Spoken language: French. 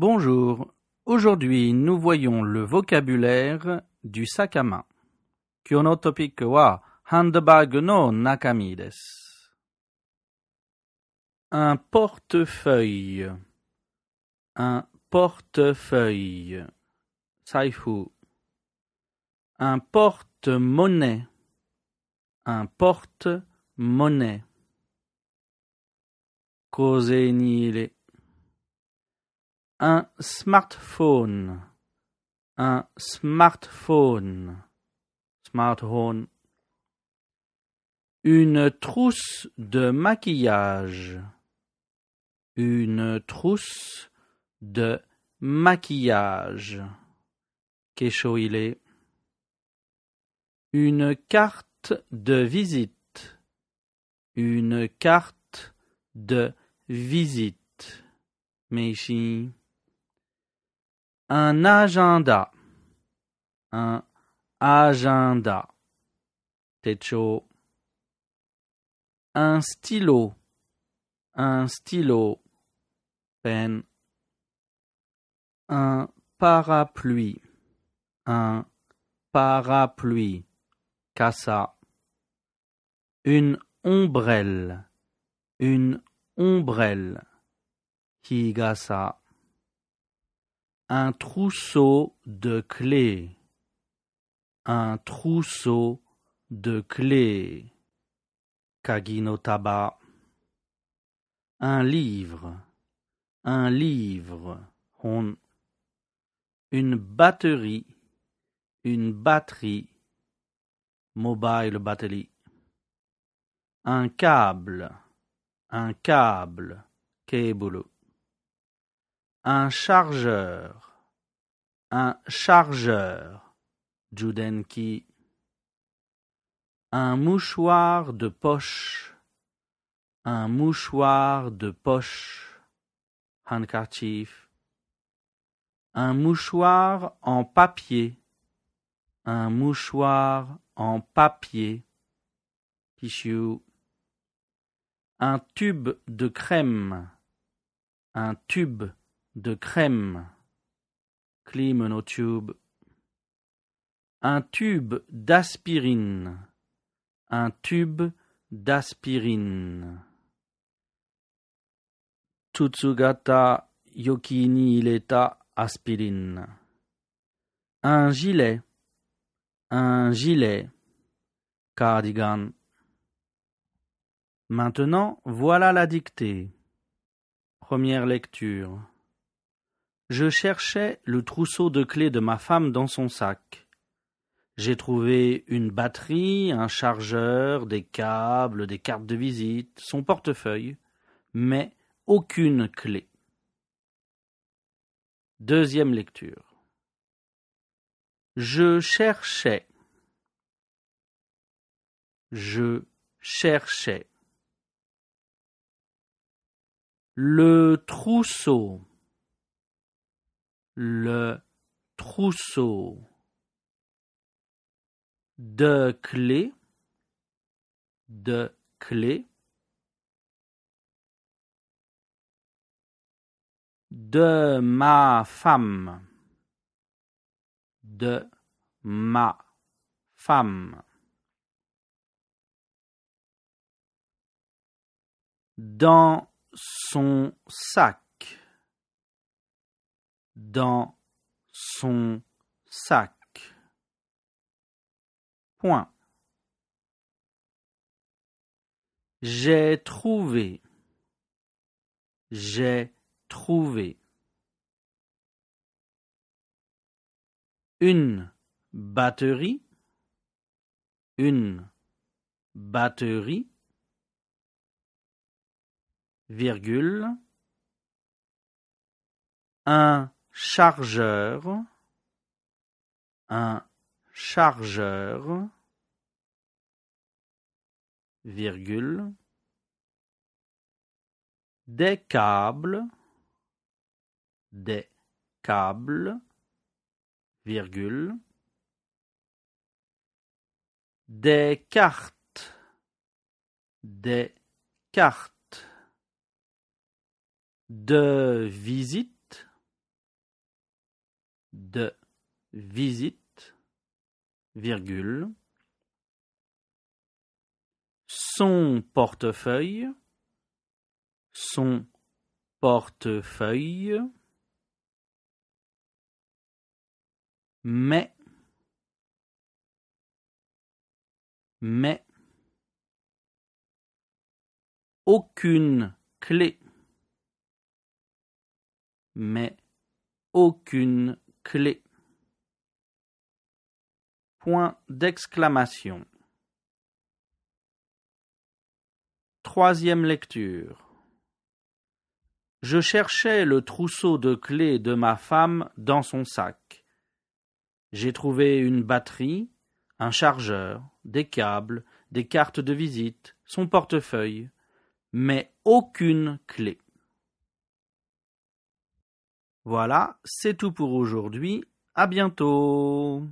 Bonjour, aujourd'hui nous voyons le vocabulaire du sac à main. Kyō no topiku wa handbag no nakami desu. Un portefeuille. Un portefeuille. Saifu. Un porte-monnaie. Un porte-monnaie. Un smartphone. Un smartphone. Smartphone. Une trousse de maquillage. Une trousse de maquillage. Keshoile. Une carte de visite. Une carte de visite. Meishi. Un agenda. Un agenda. Techo. Un stylo. Un stylo. Pen. Un parapluie. Un parapluie. Kasa. Une ombrelle. Une ombrelle. Higasa. Un trousseau de clés. Un trousseau de clés. Kagi no taba. Un livre. Un livre. Une batterie. Une batterie. Mobile battery. Un câble. Un câble. Un chargeur. Un chargeur. Judenki. Un mouchoir de poche. Un mouchoir de poche. Handkerchief. Un mouchoir en papier. Un mouchoir en papier. Tissue. Un tube de crème. Un tube de crème. Klimonotube. Un tube d'aspirine. Un tube d'aspirine. Tutsugata yoki ni ileta aspirine. Un gilet. Un gilet. Cardigan. Maintenant, voilà la dictée. Première lecture. Je cherchais le trousseau de clés de ma femme dans son sac. J'ai trouvé une batterie, un chargeur, des câbles, des cartes de visite, son portefeuille, mais aucune clé. Deuxième lecture. Je cherchais. Je cherchais. Le trousseau. Le trousseau. De clés. De clés. De ma femme. De ma femme. Dans son sac. Dans son sac. Point. J'ai trouvé. J'ai trouvé. Une batterie. Une batterie. Virgule. Un chargeur. Un chargeur. Virgule. Des câbles. Des câbles. Virgule. Des cartes. Des cartes. De visite. De visite, virgule, son portefeuille, son portefeuille, mais, mais, aucune clé, mais aucune clé. Point d'exclamation. Troisième lecture. Je cherchais le trousseau de clés de ma femme dans son sac. J'ai trouvé une batterie, un chargeur, des câbles, des cartes de visite, son portefeuille, mais aucune clé. Voilà, c'est tout pour aujourd'hui, à bientôt.